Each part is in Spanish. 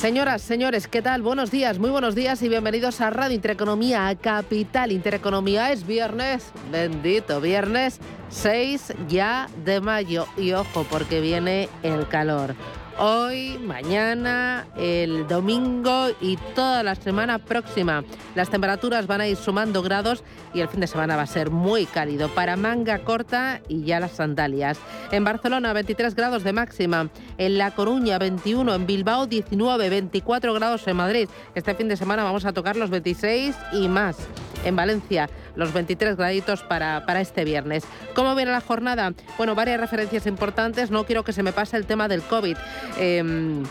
Señoras, señores, ¿qué tal? Buenos días, muy buenos días y bienvenidos a Radio Intereconomía, a Capital Intereconomía. Es viernes, bendito viernes, 6 ya de mayo. Y ojo, porque viene el calor hoy, mañana, el domingo y toda la semana próxima. Las temperaturas van a ir sumando grados y el fin de semana va a ser muy cálido para manga corta y ya las sandalias. En Barcelona 23 grados de máxima, en La Coruña 21, en Bilbao 19, 24 grados en Madrid. Este fin de semana vamos a tocar los 26 y más. En Valencia los 23 graditos para, para este viernes. ¿Cómo viene la jornada? Bueno, varias referencias importantes. No quiero que se me pase el tema del COVID. Em,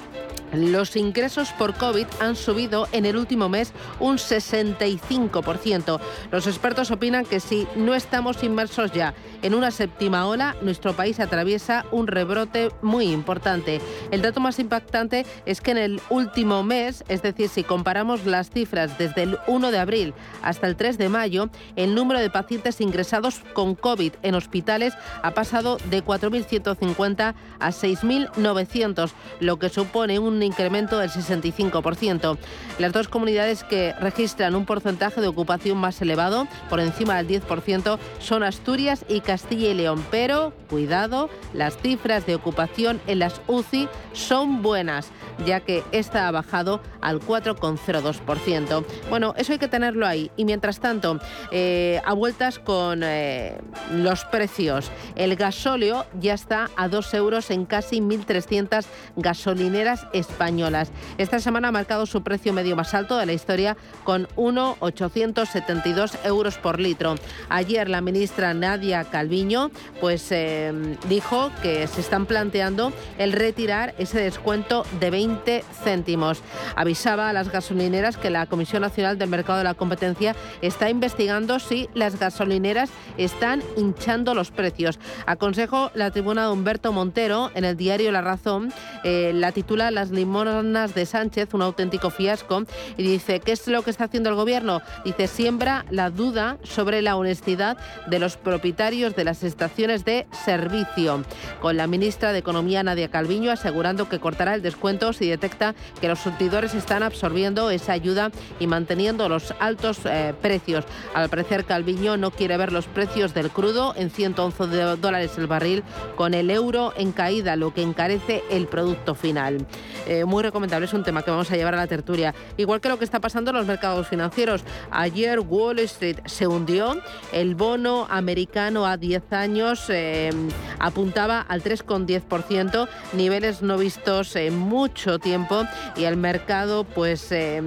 los ingresos por COVID han subido en el último mes un 65%. Los expertos opinan que si no estamos inmersos ya en una séptima ola, nuestro país atraviesa un rebrote muy importante. El dato más impactante es que en el último mes, es decir, si comparamos las cifras desde el 1 de abril hasta el 3 de mayo, el número de pacientes ingresados con COVID en hospitales ha pasado de 4.150 a 6.900, lo que supone un incremento del 65%. Las dos comunidades que registran un porcentaje de ocupación más elevado, por encima del 10%, son Asturias y Castilla y León. Pero, cuidado, las cifras de ocupación en las UCI son buenas, ya que esta ha bajado al 4,02%. Bueno, eso hay que tenerlo ahí. Y mientras tanto, eh, a vueltas con eh, los precios. El gasóleo ya está a 2 euros en casi 1.300 gasolineras españolas. Esta semana ha marcado su precio medio más alto de la historia con 1,872 euros por litro. Ayer la ministra Nadia Calviño pues, eh, dijo que se están planteando el retirar ese descuento de 20 céntimos. Avisaba a las gasolineras que la Comisión Nacional del Mercado de la Competencia está investigando si las gasolineras están hinchando los precios. Aconsejo la tribuna de Humberto Montero en el diario La Razón, eh, la titula Las limonas de Sánchez, un auténtico fiasco, y dice, ¿qué es lo que está haciendo el gobierno? Dice, siembra la duda sobre la honestidad de los propietarios de las estaciones de servicio, con la ministra de Economía Nadia Calviño asegurando que cortará el descuento si detecta que los surtidores están absorbiendo esa ayuda y manteniendo los altos eh, precios. Al parecer Calviño no quiere ver los precios del crudo en 111 dólares el barril con el euro en caída, lo que encarece el producto final. Eh, muy recomendable, es un tema que vamos a llevar a la tertulia. Igual que lo que está pasando en los mercados financieros. Ayer Wall Street se hundió, el bono americano a 10 años eh, apuntaba al 3,10%, niveles no vistos en mucho tiempo y el mercado pues... Eh,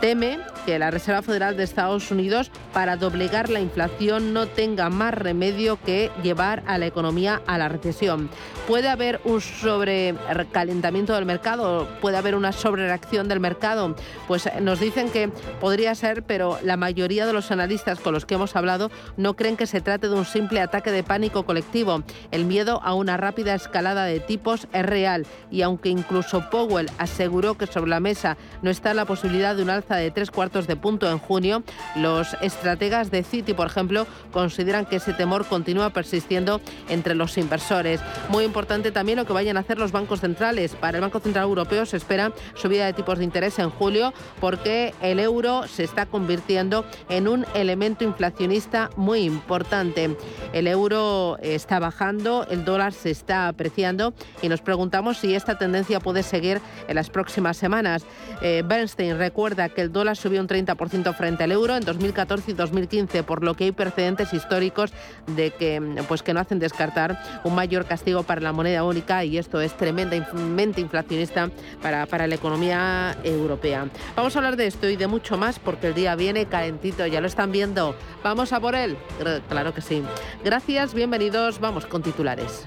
teme que la Reserva Federal de Estados Unidos, para doblegar la inflación, no tenga más remedio que llevar a la economía a la recesión. ¿Puede haber un sobrecalentamiento del mercado? ¿Puede haber una sobrereacción del mercado? Pues eh, nos dicen que podría ser, pero la mayoría de los analistas con los que hemos hablado no creen que se trate de un simple ataque de pánico colectivo. El miedo a una rápida escalada de tipos es real y aunque incluso Powell aseguró que sobre la mesa no está la posibilidad de un alza de tres cuartos de punto en junio, los estrategas de Citi, por ejemplo, consideran que ese temor continúa persistiendo entre los inversores. Muy importante también lo que vayan a hacer los bancos centrales. Para el Banco Central Europeo se espera subida de tipos de interés en julio porque el euro se está convirtiendo en un elemento inflacionista muy importante. El euro está bajando, el dólar se está apreciando y nos preguntamos si esta tendencia puede seguir en las próximas semanas. Eh, Bernstein recuerda que el dólar subió un 30% frente al euro en 2014 y 2015, por lo que hay precedentes históricos de que, pues, que no hacen descartar un mayor castigo para la moneda única y esto es tremendamente inflacionista para, para la economía europea. Vamos a hablar de esto y de mucho más porque el día viene calentito, ya lo están viendo. ¿Vamos a por él? Claro que sí. Gracias, bienvenidos, vamos con titulares.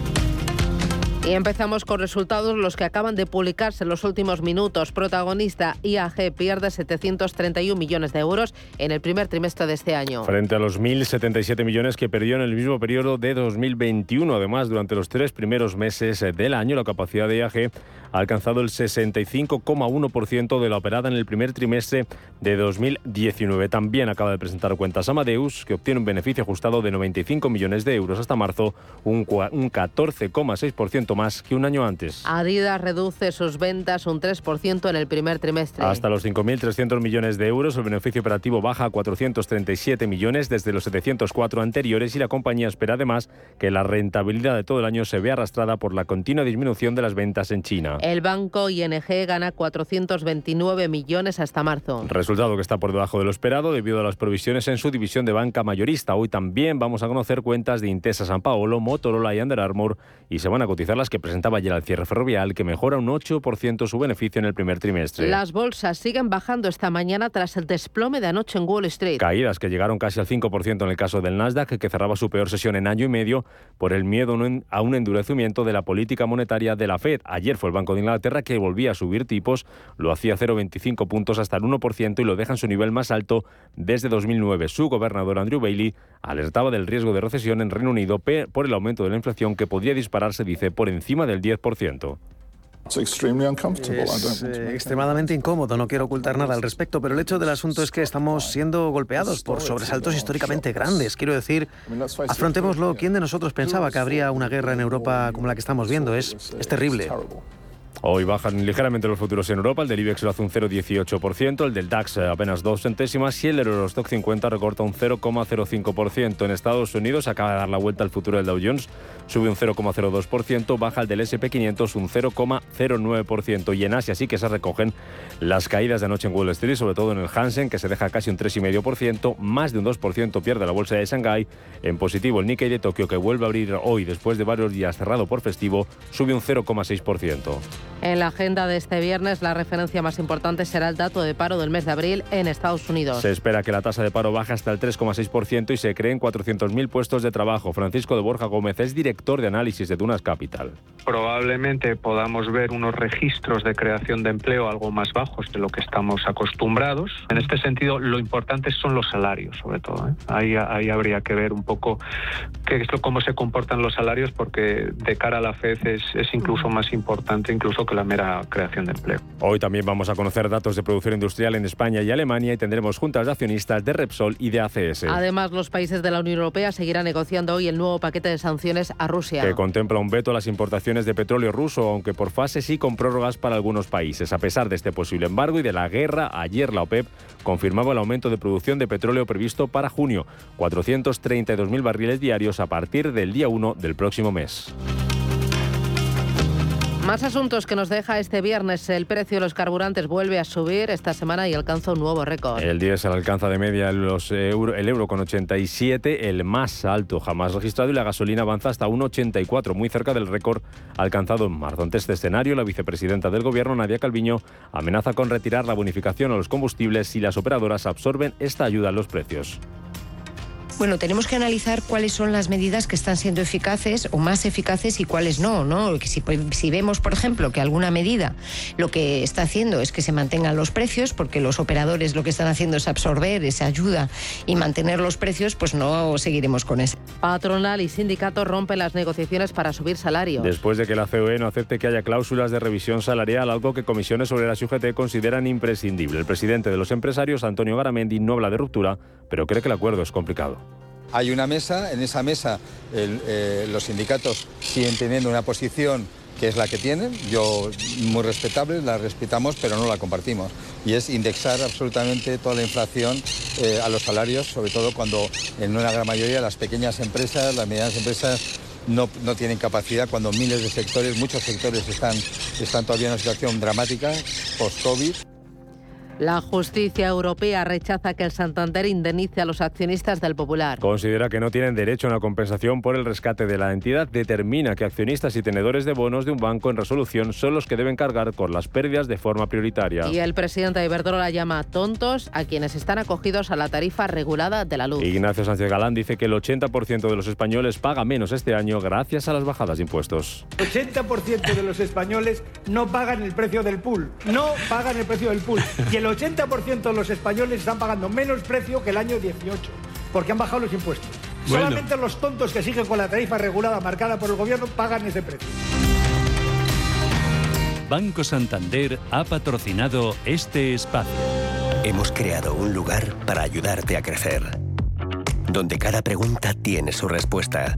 Y empezamos con resultados los que acaban de publicarse en los últimos minutos. Protagonista IAG pierde 731 millones de euros en el primer trimestre de este año. Frente a los 1.077 millones que perdió en el mismo periodo de 2021. Además, durante los tres primeros meses del año, la capacidad de IAG ha alcanzado el 65,1% de la operada en el primer trimestre de 2019. También acaba de presentar cuentas Amadeus, que obtiene un beneficio ajustado de 95 millones de euros hasta marzo, un 14,6% más que un año antes. Adidas reduce sus ventas un 3% en el primer trimestre. Hasta los 5.300 millones de euros, el beneficio operativo baja a 437 millones desde los 704 anteriores y la compañía espera además que la rentabilidad de todo el año se vea arrastrada por la continua disminución de las ventas en China. El banco ING gana 429 millones hasta marzo. Resultado que está por debajo de lo esperado debido a las provisiones en su división de banca mayorista. Hoy también vamos a conocer cuentas de Intesa San Paolo, Motorola y Under Armour y se van a cotizar las que presentaba ayer al cierre ferrovial que mejora un 8% su beneficio en el primer trimestre. Las bolsas siguen bajando esta mañana tras el desplome de anoche en Wall Street. Caídas que llegaron casi al 5% en el caso del Nasdaq que cerraba su peor sesión en año y medio por el miedo a un endurecimiento de la política monetaria de la Fed. Ayer fue el Banco de Inglaterra que volvía a subir tipos, lo hacía 0,25 puntos hasta el 1% y lo deja en su nivel más alto desde 2009. Su gobernador Andrew Bailey alertaba del riesgo de recesión en Reino Unido por el aumento de la inflación que podría dispararse, dice, por encima del 10%. Es eh, extremadamente incómodo, no quiero ocultar nada al respecto, pero el hecho del asunto es que estamos siendo golpeados por sobresaltos históricamente grandes. Quiero decir, afrontémoslo. ¿Quién de nosotros pensaba que habría una guerra en Europa como la que estamos viendo? Es, es terrible. Hoy bajan ligeramente los futuros en Europa, el del IBEX lo hace un 0,18%, el del DAX apenas dos centésimas y el Eurostock 50 recorta un 0,05%. En Estados Unidos acaba de dar la vuelta al futuro del Dow Jones, sube un 0,02%, baja el del SP500 un 0,09% y en Asia sí que se recogen las caídas de anoche en Wall Street, sobre todo en el Hansen que se deja casi un 3,5%, más de un 2% pierde la bolsa de Shanghái. En positivo el Nikkei de Tokio que vuelve a abrir hoy después de varios días cerrado por festivo, sube un 0,6%. En la agenda de este viernes, la referencia más importante será el dato de paro del mes de abril en Estados Unidos. Se espera que la tasa de paro baje hasta el 3,6% y se creen 400.000 puestos de trabajo. Francisco de Borja Gómez es director de análisis de Dunas Capital. Probablemente podamos ver unos registros de creación de empleo algo más bajos de lo que estamos acostumbrados. En este sentido, lo importante son los salarios, sobre todo. ¿eh? Ahí, ahí habría que ver un poco qué cómo se comportan los salarios, porque de cara a la FED es, es incluso más importante, incluso la mera creación de empleo. Hoy también vamos a conocer datos de producción industrial en España y Alemania y tendremos juntas de accionistas de Repsol y de ACS. Además, los países de la Unión Europea seguirán negociando hoy el nuevo paquete de sanciones a Rusia. Que contempla un veto a las importaciones de petróleo ruso, aunque por fases y con prórrogas para algunos países. A pesar de este posible embargo y de la guerra, ayer la OPEP confirmaba el aumento de producción de petróleo previsto para junio, 432.000 barriles diarios a partir del día 1 del próximo mes. Más asuntos que nos deja este viernes. El precio de los carburantes vuelve a subir esta semana y alcanza un nuevo récord. El diésel alcanza de media los euro, el euro con 87, el más alto jamás registrado, y la gasolina avanza hasta 1,84, muy cerca del récord alcanzado en marzo. Ante este escenario, la vicepresidenta del Gobierno, Nadia Calviño, amenaza con retirar la bonificación a los combustibles si las operadoras absorben esta ayuda en los precios. Bueno, tenemos que analizar cuáles son las medidas que están siendo eficaces o más eficaces y cuáles no, ¿no? Si, si, vemos, por ejemplo, que alguna medida lo que está haciendo es que se mantengan los precios, porque los operadores lo que están haciendo es absorber esa ayuda y mantener los precios, pues no seguiremos con eso. Patronal y sindicatos rompen las negociaciones para subir salarios. Después de que la COE no acepte que haya cláusulas de revisión salarial, algo que comisiones sobre la UGT consideran imprescindible. El presidente de los empresarios, Antonio Garamendi, no habla de ruptura, pero cree que el acuerdo es complicado. Hay una mesa, en esa mesa eh, los sindicatos siguen teniendo una posición que es la que tienen, yo muy respetable, la respetamos, pero no la compartimos. Y es indexar absolutamente toda la inflación eh, a los salarios, sobre todo cuando en una gran mayoría las pequeñas empresas, las medianas empresas no, no, tienen capacidad cuando miles de sectores, muchos sectores están, están todavía en una situación dramática post-COVID. La justicia europea rechaza que el Santander indemnice a los accionistas del Popular. Considera que no tienen derecho a una compensación por el rescate de la entidad. Determina que accionistas y tenedores de bonos de un banco en resolución son los que deben cargar con las pérdidas de forma prioritaria. Y el presidente de Iberdrola llama tontos a quienes están acogidos a la tarifa regulada de la luz. Ignacio Sánchez Galán dice que el 80% de los españoles paga menos este año gracias a las bajadas de impuestos. 80% de los españoles no pagan el precio del pool. No pagan el precio del pool. Y el 80% de los españoles están pagando menos precio que el año 18, porque han bajado los impuestos. Solamente los tontos que siguen con la tarifa regulada marcada por el gobierno pagan ese precio. Banco Santander ha patrocinado este espacio. Hemos creado un lugar para ayudarte a crecer, donde cada pregunta tiene su respuesta,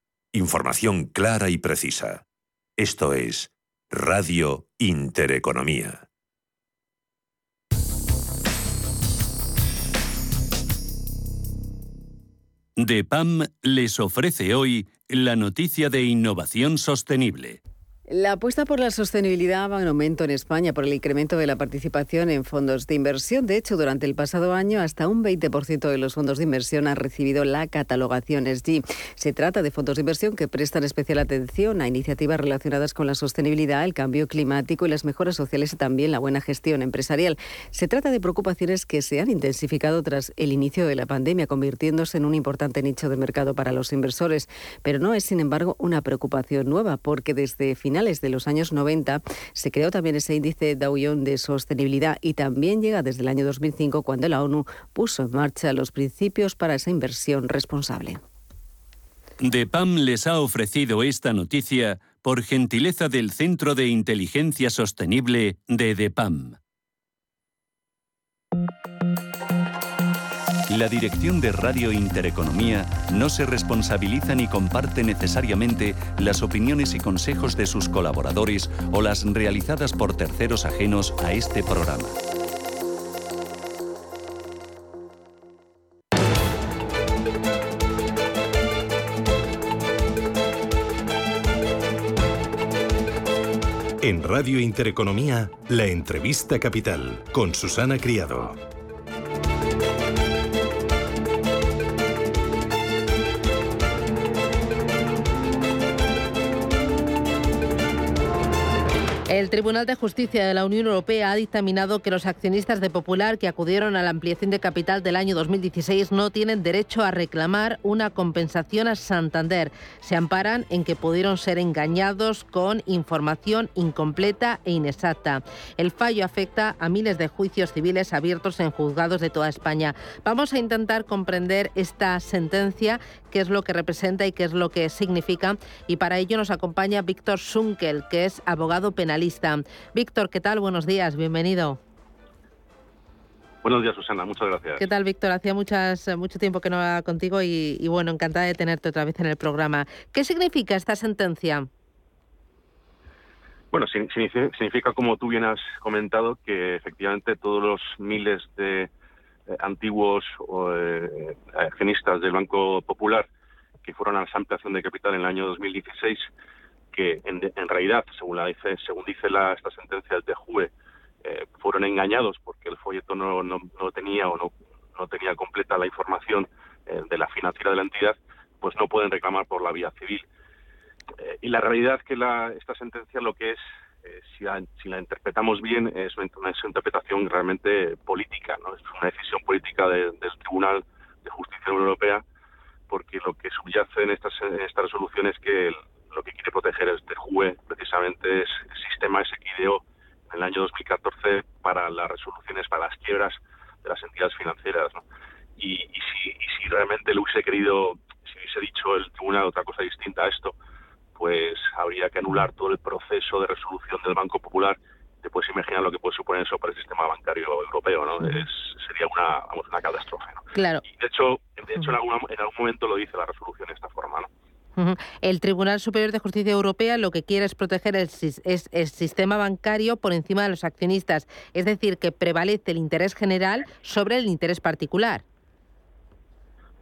Información clara y precisa. Esto es Radio Intereconomía. DEPAM les ofrece hoy la noticia de innovación sostenible. La apuesta por la sostenibilidad va en aumento en España por el incremento de la participación en fondos de inversión. De hecho, durante el pasado año, hasta un 20% de los fondos de inversión han recibido la catalogación SG. Se trata de fondos de inversión que prestan especial atención a iniciativas relacionadas con la sostenibilidad, el cambio climático y las mejoras sociales y también la buena gestión empresarial. Se trata de preocupaciones que se han intensificado tras el inicio de la pandemia, convirtiéndose en un importante nicho de mercado para los inversores. Pero no es, sin embargo, una preocupación nueva, porque desde finales de los años 90 se creó también ese índice Dow Jones de sostenibilidad y también llega desde el año 2005 cuando la ONU puso en marcha los principios para esa inversión responsable. DEPAM les ha ofrecido esta noticia por gentileza del Centro de Inteligencia Sostenible de DEPAM. La dirección de Radio Intereconomía no se responsabiliza ni comparte necesariamente las opiniones y consejos de sus colaboradores o las realizadas por terceros ajenos a este programa. En Radio Intereconomía, la entrevista capital con Susana Criado. El Tribunal de Justicia de la Unión Europea ha dictaminado que los accionistas de Popular que acudieron a la ampliación de capital del año 2016 no tienen derecho a reclamar una compensación a Santander. Se amparan en que pudieron ser engañados con información incompleta e inexacta. El fallo afecta a miles de juicios civiles abiertos en juzgados de toda España. Vamos a intentar comprender esta sentencia, qué es lo que representa y qué es lo que significa. Y para ello nos acompaña Víctor Sunkel, que es abogado penalista Víctor, ¿qué tal? Buenos días, bienvenido. Buenos días, Susana, muchas gracias. ¿Qué tal, Víctor? Hacía muchas, mucho tiempo que no hablaba contigo y, bueno, encantada de tenerte otra vez en el programa. ¿Qué significa esta sentencia? Bueno, significa, como tú bien has comentado, que efectivamente todos los miles de eh, antiguos eh, accionistas del Banco Popular que fueron a la ampliación de capital en el año 2016 que en, realidad, según, la dice, según dice la, esta sentencia del TJUE, eh, fueron engañados porque el folleto no, no, tenía o no, no, tenía completa la información eh, de la financiera de la entidad, pues no pueden reclamar por la vía civil. Eh, y la realidad es que la, esta sentencia lo que es, si, la, si, la, interpretamos bien, es una, interpretación realmente política, ¿no? es una decisión política del Tribunal de Justicia Europea, porque lo que subyace en estas, en esta resolución es que el, lo que quiere proteger este juez precisamente es el sistema ese que ideó en el año 2014 para las resoluciones, para las quiebras de las entidades financieras. Y, si, si, realmente lo hubiese querido, si hubiese dicho el tribunal otra cosa distinta a esto, pues habría que anular todo el proceso de resolución del Banco Popular. Te puedes imaginar lo que puede suponer eso para el sistema bancario europeo, ¿no? Es, sería una, vamos, una catástrofe, ¿no? Claro. de hecho, de hecho en, algún, en algún momento lo dice la resolución de esta forma, ¿no? El Tribunal Superior de Justicia Europea lo que quiere es proteger el, sistema bancario por encima de los accionistas, es decir, que prevalece el interés general sobre el interés particular.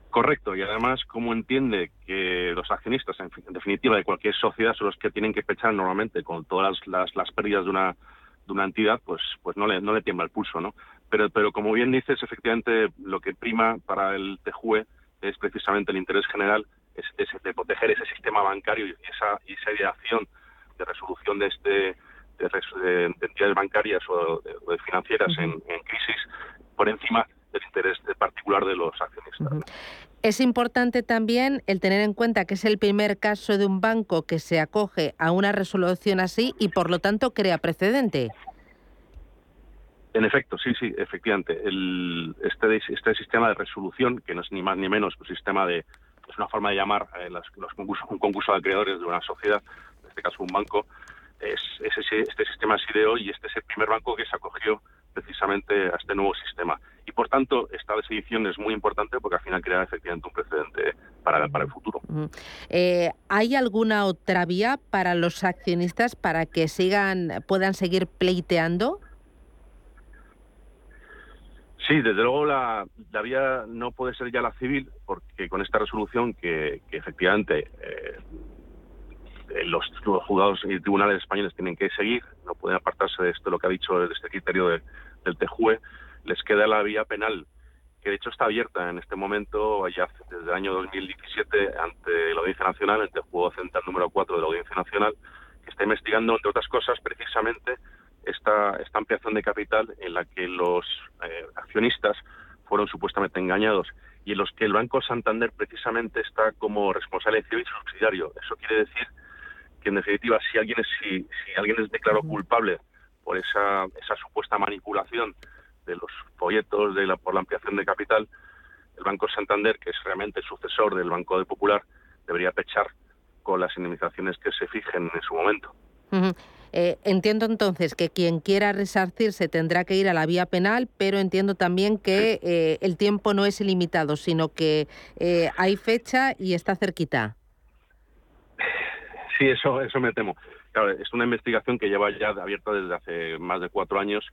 Correcto, y además, como entiende que los accionistas, en, definitiva, de cualquier sociedad son los que tienen que pechar normalmente con todas las, pérdidas de una, de una entidad, pues, pues no, le, no le tiembla el pulso, ¿no? Pero, pero como bien dices, efectivamente, lo que prima para el TJUE es precisamente el interés general de, proteger ese sistema bancario y esa, y esa ideación de resolución de este de, entidades bancarias o de, financieras en, crisis por encima del interés particular de los accionistas. Es importante también el tener en cuenta que es el primer caso de un banco que se acoge a una resolución así y por lo tanto crea precedente. En efecto, sí, sí, efectivamente. El, este, este sistema de resolución, que no es ni más ni menos un sistema de, es una forma de llamar eh, los, concursos, un concurso de acreedores de una sociedad, en este caso un banco, es, este sistema SIDEO y este es el primer banco que se acogió precisamente a este nuevo sistema. Y por tanto, esta decisión es muy importante porque al final crea efectivamente un precedente para, para el futuro. Eh, ¿Hay alguna otra vía para los accionistas para que sigan puedan seguir pleiteando? Sí, desde luego la, vía no puede ser ya la civil, porque con esta resolución que, efectivamente eh, los, juzgados y tribunales españoles tienen que seguir, no pueden apartarse de esto, lo que ha dicho de este criterio del TJUE, les queda la vía penal, que de hecho está abierta en este momento, ya desde el año 2017, ante la Audiencia Nacional, el TJUE Central número 4 de la Audiencia Nacional, que está investigando, entre otras cosas, precisamente esta, esta ampliación de capital en la que los accionistas fueron supuestamente engañados y en los que el Banco Santander precisamente está como responsable civil subsidiario. Eso quiere decir que en definitiva si alguien es, si, si alguien es declarado culpable por esa, esa supuesta manipulación de los folletos de la, por la ampliación de capital, el Banco Santander, que es realmente el sucesor del Banco de Popular, debería pechar con las indemnizaciones que se fijen en su momento. Eh, entiendo entonces que quien quiera resarcirse tendrá que ir a la vía penal, pero entiendo también que eh, el tiempo no es ilimitado, sino que eh, hay fecha y está cerquita. Sí, eso, eso me temo. Claro, es una investigación que lleva ya abierta desde hace más de cuatro años.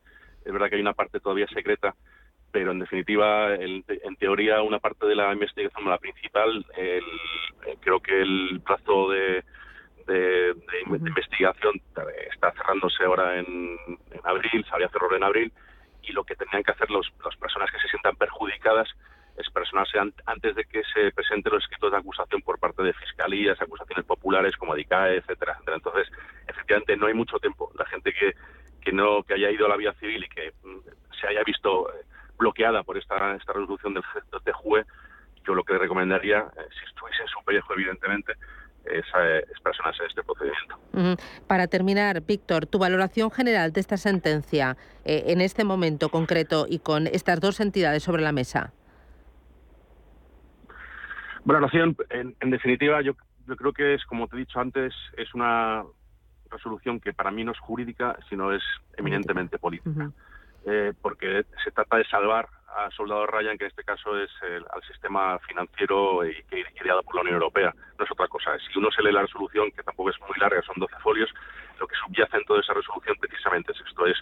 Es verdad que hay una parte todavía secreta, pero en definitiva, en teoría, una parte de la investigación, la principal, creo que el plazo de de, investigación está cerrándose ahora en, abril, se había cerrado en abril, y lo que tendrían que hacer los, las personas que se sientan perjudicadas es personarse antes de que se presenten los escritos de acusación por parte de fiscalías, acusaciones populares como ADICAE, etcétera, etcétera. Entonces, efectivamente no hay mucho tiempo. La gente que, que no que haya ido a la vía civil y que mm, se haya visto eh, bloqueada por esta, esta resolución del TJUE, yo lo que le recomendaría, eh, si estuviese en su pellejo, evidentemente, es, eh, es personarse en este procedimiento. Para terminar, Víctor, tu valoración general de esta sentencia eh, en este momento concreto y con estas dos entidades sobre la mesa. Valoración, en, en definitiva, yo, yo creo que es, como te he dicho antes, es una resolución que para mí no es jurídica, sino es eminentemente política. Eh, porque se trata de salvar a Soldado Ryan, que en este caso es el, al sistema financiero y que ideado por la Unión Europea. No es otra cosa. Si uno se lee la resolución, que tampoco es muy larga, son 12 folios, lo que subyace en toda esa resolución precisamente es esto. Es,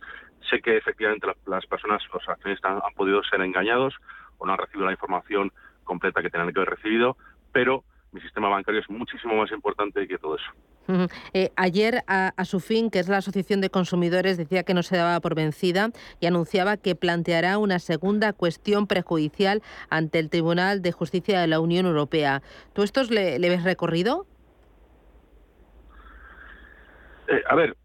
sé que efectivamente la- las personas, los accionistas han, han podido ser engañados o no han recibido la información completa que tenían que haber recibido, pero mi sistema bancario es muchísimo más importante que todo eso. Eh, ayer, a, a su fin, que es la Asociación de Consumidores, decía que no se daba por vencida y anunciaba que planteará una segunda cuestión prejudicial ante el Tribunal de Justicia de la Unión Europea. ¿Tú estos le, le ves recorrido? Eh, a ver,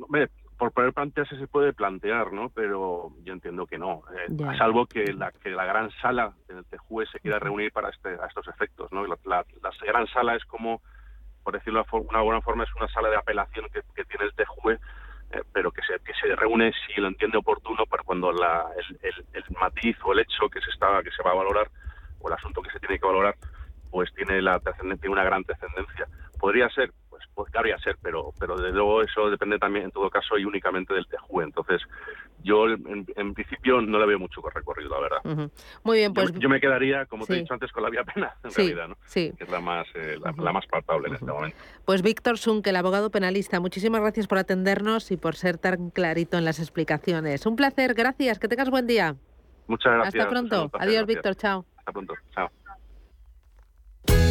hombre, por poder plantearse se puede plantear, ¿no? Pero yo entiendo que no. Eh, Ya. salvo que la, que la gran sala del TJUE se quiera reunir para este, a estos efectos, ¿no? La, la- la gran sala es como, por decirlo de una buena forma, es una sala de apelación que, que tiene el TJUE, eh, pero que se, que se reúne si lo entiende oportuno para cuando la, el, el- el matiz o el hecho que se está que se va a valorar o el asunto que se tiene que valorar pues tiene la tiene una gran trascendencia. Podría ser, pues, pues podría ser, pero pero desde luego eso depende también en todo caso y únicamente del TJUE. Entonces, yo en, en principio no le veo mucho recorrido, la verdad. Muy bien, pues yo, yo me quedaría, como te he dicho antes, con la vía pena, en Sí, realidad, ¿no? sí. Que es la más, eh, la, la más palpable en este momento. Pues Víctor Sunk, el abogado penalista, muchísimas gracias por atendernos y por ser tan clarito en las explicaciones. Un placer, gracias, que tengas buen día. Muchas gracias. Hasta pronto. Adiós, gracias. Víctor, chao. Hasta pronto. Chao.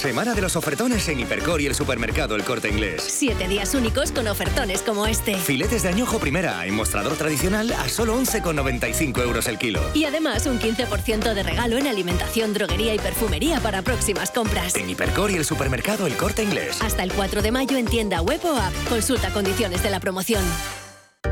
Semana de los ofertones en Hipercor y el supermercado El Corte Inglés. Siete días únicos con ofertones como este. Filetes de añojo primera en mostrador tradicional a solo 11,95 euros el kilo. Y además un 15% de regalo en alimentación, droguería y perfumería para próximas compras. En Hipercor y el supermercado El Corte Inglés. Hasta el 4 de mayo en tienda web o app. Consulta condiciones de la promoción.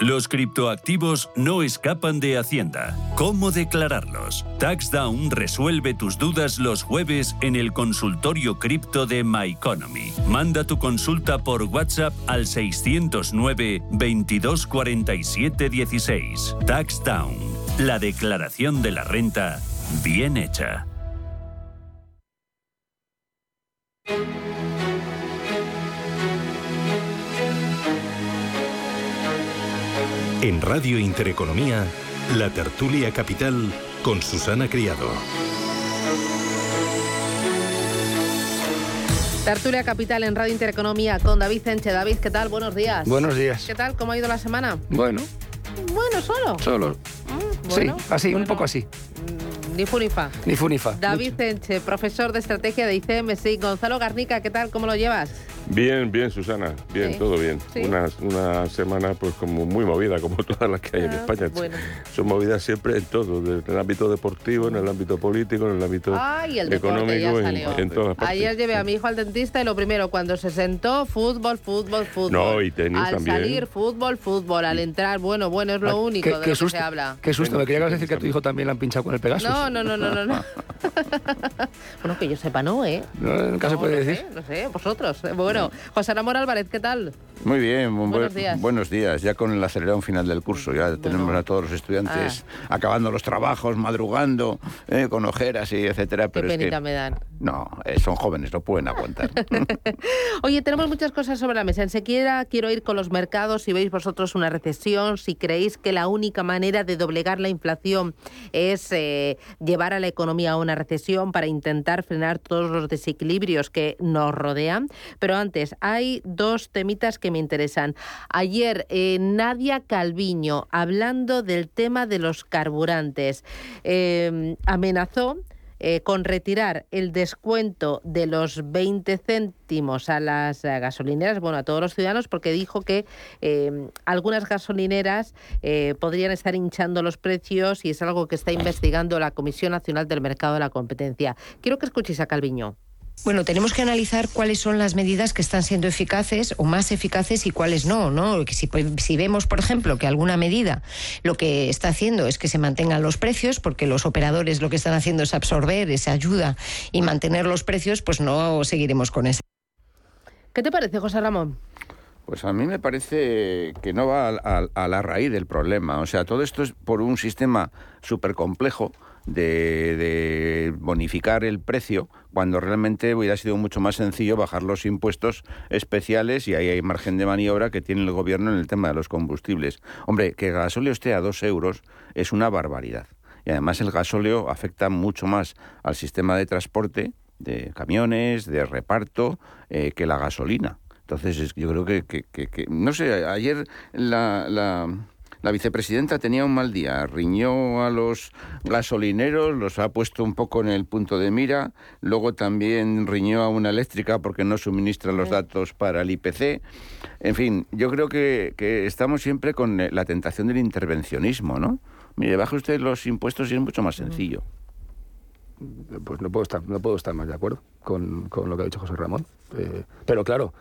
Los criptoactivos no escapan de Hacienda. ¿Cómo declararlos? TaxDown resuelve tus dudas los jueves en el consultorio cripto de MyEconomy. Manda tu consulta por WhatsApp al 609 2247 16. TaxDown. La declaración de la renta bien hecha. En Radio Intereconomía, la tertulia capital con Susana Criado. Tertulia Capital en Radio Intereconomía con David Enche. David, ¿qué tal? Buenos días. Buenos días. ¿Qué tal? ¿Cómo ha ido la semana? Bueno, Bueno, solo. solo. bueno, sí, así, un poco así. Ni fu ni fa. Ni fu ni fa. David Enche, profesor de estrategia de ICMSI. Gonzalo Garnica, ¿qué tal? ¿Cómo lo llevas? Bien, bien, Susana, bien, Sí. todo bien. Sí. Una, una semana pues como muy movida, como todas las que hay en Ah, España. bueno. Son movidas siempre en todo, desde el ámbito deportivo, en el ámbito político, en el ámbito el económico, en, en todas partes. Ayer llevé a mi hijo al dentista y lo primero, cuando se sentó, fútbol, fútbol, fútbol. No, y tenis Al también. salir, fútbol, fútbol. Al entrar, bueno, bueno, es lo único Qué, de qué lo susto, que se habla. qué susto, me quería decir que a tu hijo también le han pinchado con el Pegasus. No, no, no, no, no. no. bueno, que yo sepa, no, ¿eh? No, nunca se puede no decir. Sé, no sé, vosotros. Bueno, José Ramón Álvarez, ¿qué tal? Muy bien, bu- Buenos días. buenos días. Ya con el acelerón final del curso, ya tenemos a todos los estudiantes Ah. acabando los trabajos, madrugando, eh, con ojeras y etcétera. Qué Pero es penita que me dan. No, eh, son jóvenes, lo pueden aguantar. Oye, tenemos muchas cosas sobre la mesa. Enseguida quiero ir con los mercados. Si veis vosotros una recesión, si creéis que la única manera de doblegar la inflación es eh, llevar a la economía a una recesión para intentar frenar todos los desequilibrios que nos rodean. Pero antes, hay dos temitas que me interesan. Ayer, eh, Nadia Calviño, hablando del tema de los carburantes, eh, amenazó eh, con retirar el descuento de los 20 céntimos a las eh, gasolineras, bueno, a todos los ciudadanos, porque dijo que eh, algunas gasolineras eh, podrían estar hinchando los precios y es algo que está investigando la Comisión Nacional del Mercado de la Competencia. Quiero que escuchéis a Calviño. Bueno, tenemos que analizar cuáles son las medidas que están siendo eficaces o más eficaces y cuáles no, ¿no? Que si, pues, si vemos, por ejemplo, que alguna medida lo que está haciendo es que se mantengan los precios, porque los operadores lo que están haciendo es absorber esa ayuda y mantener los precios, pues no seguiremos con eso. ¿Qué te parece, José Ramón? Pues a mí me parece que no va a, a- a la raíz del problema. O sea, todo esto es por un sistema súper complejo de, de bonificar el precio, cuando realmente hubiera sido mucho más sencillo bajar los impuestos especiales y ahí hay margen de maniobra que tiene el gobierno en el tema de los combustibles. Hombre, que el gasóleo esté a dos euros es una barbaridad. Y además el gasóleo afecta mucho más al sistema de transporte, de camiones, de reparto, eh, que la gasolina. Entonces, es- yo creo que, que- que- que- no sé, ayer la, la- la vicepresidenta tenía un mal día, riñó a los gasolineros, los ha puesto un poco en el punto de mira, luego también riñó a una eléctrica porque no suministra los datos para el IPC. En fin, yo creo que, que estamos siempre con eh, la tentación del intervencionismo, ¿no? Mire, baje usted los impuestos y es mucho más sencillo. Pues no puedo estar, no puedo estar más de acuerdo con, con lo que ha dicho José Ramón. Eh, pero claro,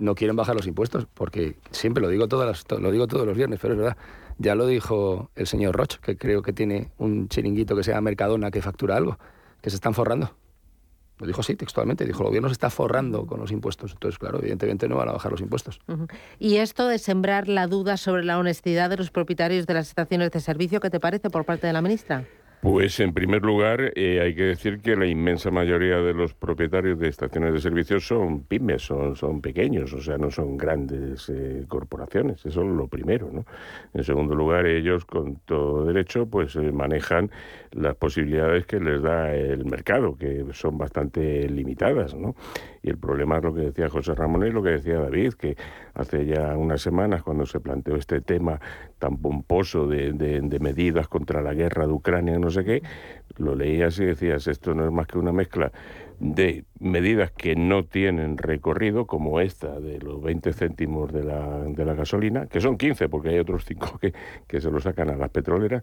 no quieren bajar los impuestos, porque siempre lo digo, todas las- lo digo todos los viernes, pero es verdad. Ya lo dijo el señor Roch, que creo que tiene un chiringuito que se llama Mercadona que factura algo, que se están forrando. Lo dijo así textualmente, dijo, el gobierno se está forrando con los impuestos. Entonces, claro, evidentemente no van a bajar los impuestos. Y esto de sembrar la duda sobre la honestidad de los propietarios de las estaciones de servicio, ¿qué te parece por parte de la ministra? Pues en primer lugar eh, hay que decir que la inmensa mayoría de los propietarios de estaciones de servicio son pymes, son, son pequeños, o sea, no son grandes eh, corporaciones, eso es lo primero. ¿no? En segundo lugar, ellos con todo derecho pues eh, manejan las posibilidades que les da el mercado, que son bastante limitadas. ¿no? Y el problema es lo que decía José Ramón y lo que decía David, que hace ya unas semanas cuando se planteó este tema tan pomposo de, de- medidas contra la guerra de Ucrania, no sé qué, lo leías y decías, esto no es más que una mezcla de medidas que no tienen recorrido, como esta de los 20 céntimos de la, de la gasolina, que son 15, porque hay otros 5 que, que se lo sacan a las petroleras,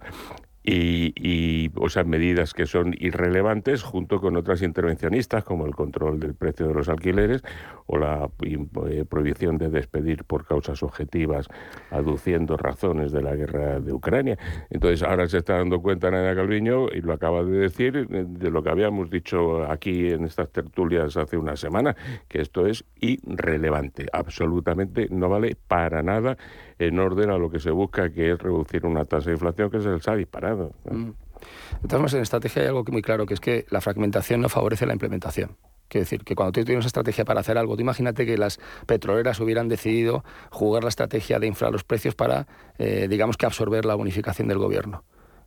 y, y, o sea, medidas que son irrelevantes junto con otras intervencionistas como el control del precio de los alquileres o la eh, prohibición de despedir por causas objetivas aduciendo razones de la guerra de Ucrania. Entonces ahora se está dando cuenta Nadia Calviño y lo acaba de decir eh, de lo que habíamos dicho aquí en estas tertulias hace una semana, que esto es irrelevante, absolutamente no vale para nada en orden a lo que se busca, que es reducir una tasa de inflación que se les ha disparado. Mm. De todas formas, en estrategia hay algo que muy claro, que es que la fragmentación no favorece la implementación. Quiere decir que cuando tú tienes una estrategia para hacer algo, tú imagínate que las petroleras hubieran decidido jugar la estrategia de inflar los precios para, eh, digamos que absorber la bonificación del gobierno.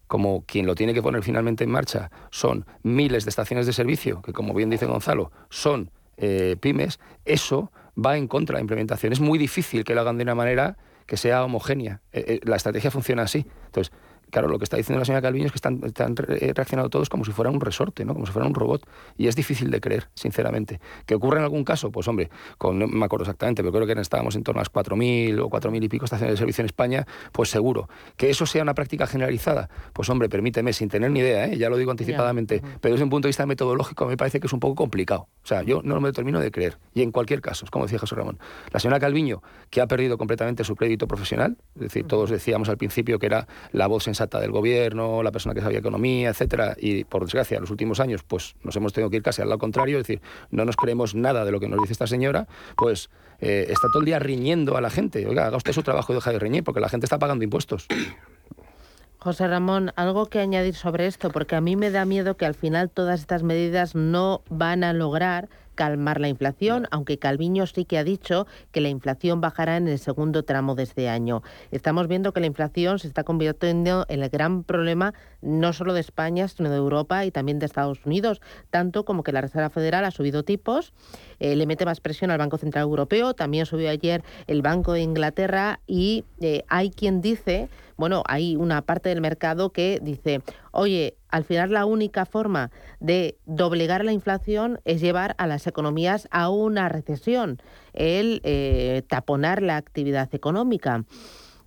Como quien lo tiene que poner finalmente en marcha son miles de estaciones de servicio, que como bien dice Gonzalo, son eh, pymes, eso va en contra de la implementación. Es muy difícil que lo hagan de una manera que sea homogénea. Eh, eh, la estrategia funciona así. Entonces, claro, lo que está diciendo la señora Calviño es que están, están re- reaccionando todos como si fuera un resorte, ¿no? como si fuera un robot. Y es difícil de creer, sinceramente. ¿Que ocurre en algún caso? Pues hombre, con, no me acuerdo exactamente, pero creo que estábamos en torno a las 4.000 o 4.000 y pico estaciones de servicio en España, pues seguro. ¿Que eso sea una práctica generalizada? Pues hombre, permíteme, sin tener ni idea, ¿eh? ya lo digo anticipadamente, pero desde un punto de vista metodológico me parece que es un poco complicado. O sea, yo no me termino de creer. Y en cualquier caso, es como decía José Ramón, la señora Calviño, que ha perdido completamente su crédito profesional, es decir, todos decíamos al principio que era la voz sensible sensata del gobierno, la persona que sabía economía, etcétera, y por desgracia, en los últimos años, pues nos hemos tenido que ir casi al lado contrario, es decir, no nos creemos nada de lo que nos dice esta señora, pues eh, está todo el día riñendo a la gente. Oiga, haga usted su trabajo y deja de reñir, porque la gente está pagando impuestos. José Ramón, algo que añadir sobre esto, porque a mí me da miedo que al final todas estas medidas no van a lograr calmar la inflación, aunque Calviño sí que ha dicho que la inflación bajará en el segundo tramo de este año. Estamos viendo que la inflación se está convirtiendo en el gran problema no solo de España, sino de Europa y también de Estados Unidos, tanto como que la Reserva Federal ha subido tipos, eh, le mete más presión al Banco Central Europeo, también subió ayer el Banco de Inglaterra y eh, hay quien dice, bueno, hay una parte del mercado que dice, oye, al final la única forma de doblegar la inflación es llevar a las economías a una recesión, el eh, taponar la actividad económica.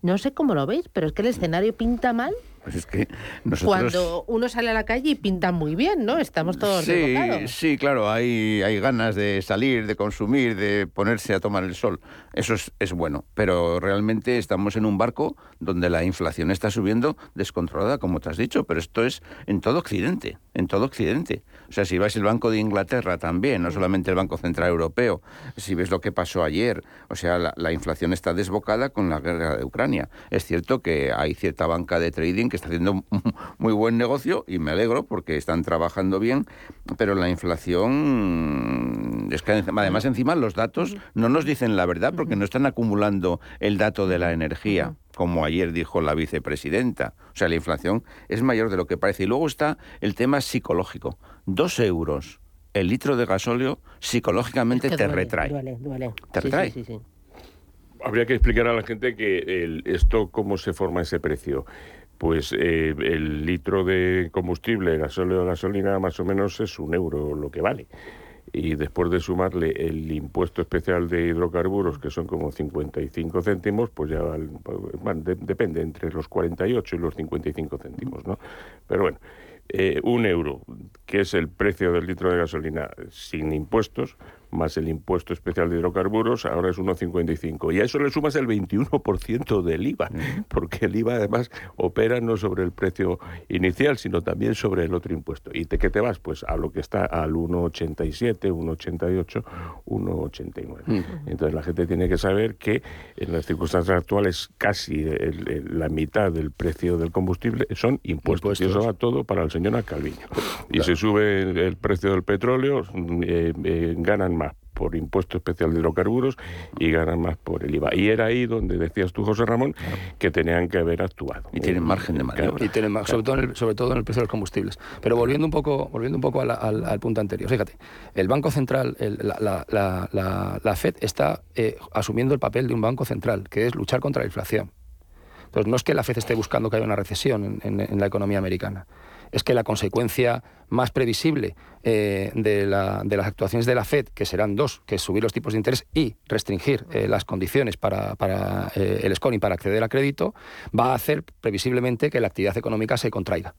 No sé cómo lo veis, pero es que el escenario pinta mal pues es que Cuando uno sale a la calle y pinta muy bien, ¿no? Estamos todos Sí, sí, claro, hay, hay ganas de salir, de consumir, de ponerse a tomar el sol. Eso es, es bueno, pero realmente estamos en un barco donde la inflación está subiendo descontrolada, como te has dicho, pero esto es en todo Occidente, en todo Occidente. O sea, si vais el Banco de Inglaterra también, no solamente el Banco Central Europeo, si ves lo que pasó ayer, o sea, la, la inflación está desbocada con la guerra de Ucrania. Es cierto que hay cierta banca de trading que está haciendo muy buen negocio y me alegro porque están trabajando bien, pero la inflación es que además encima los datos no nos dicen la verdad porque no están acumulando el dato de la energía como ayer dijo la vicepresidenta. O sea, la inflación es mayor de lo que parece. Y luego está el tema psicológico. Dos euros el litro de gasóleo psicológicamente te retrae. Duele, duele. Te retrae. Sí, sí, sí. Habría que explicar a la gente que el, esto, cómo se forma ese precio pues eh, el litro de combustible, gasóleo o gasolina, más o menos es un euro lo que vale. Y después de sumarle el impuesto especial de hidrocarburos, que son como 55 céntimos, pues ya bueno, de- depende entre los 48 y los 55 céntimos, ¿no? Pero bueno, eh, un euro, que es el precio del litro de gasolina sin impuestos, más el impuesto especial de hidrocarburos, ahora es 1,55. Y a eso le sumas el 21% del IVA, porque el IVA además opera no sobre el precio inicial, sino también sobre el otro impuesto. ¿Y de qué te vas? Pues a lo que está al 1,87, 1,88, 1,89. Entonces la gente tiene que saber que en las circunstancias actuales casi el- el- la mitad del precio del combustible son impuestos. Y eso va todo para el señor Calviño. Y se sube el, el precio del petróleo, mm, eh, eh, ganan por impuesto especial de hidrocarburos y ganan más por el IVA. Y era ahí donde decías tú, José Ramón, que tenían que haber actuado. Y tienen margen de maniobra. Y tienen más, sobre, todo en el, sobre todo en el precio de los combustibles. Pero volviendo un poco, volviendo un poco a la- al, al punto anterior, fíjate, el Banco Central, el- la, la- la- la- la FED está eh, asumiendo el papel de un banco central, que es luchar contra la inflación. Entonces, no es que la FED esté buscando que haya una recesión en, en- en la economía americana. Es que la consecuencia más previsible eh, de, la- de las actuaciones de la FED, que serán dos, que es subir los tipos de interés y restringir eh, las condiciones para, para, eh, el scoring para acceder a crédito, va a hacer previsiblemente que la actividad económica se contraiga.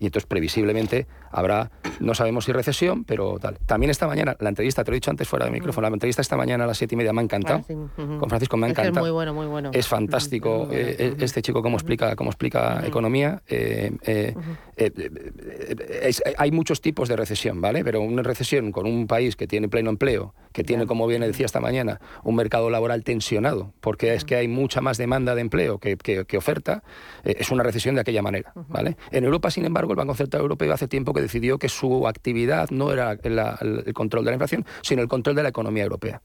Y entonces previsiblemente habrá, no sabemos si recesión, pero tal. También esta mañana, la entrevista, te lo he dicho antes fuera de micrófono, la entrevista esta mañana a las siete y media me ha encantado. Ah, sí. Con Francisco me ha Es que es encantado. muy bueno, muy bueno. Es fantástico eh, eh, este chico cómo explica, cómo explica economía. eh, eh, eh, eh, es- hay muchos tipos de recesión, ¿vale? Pero una recesión con un país que tiene pleno empleo, que tiene, como bien decía esta mañana, un mercado laboral tensionado, porque es que hay mucha más demanda de empleo que, que- que oferta, es una recesión de aquella manera, ¿vale? En Europa, sin embargo, el Banco Central Europeo hace tiempo que decidió que su actividad no era el control de la inflación, sino el control de la economía europea.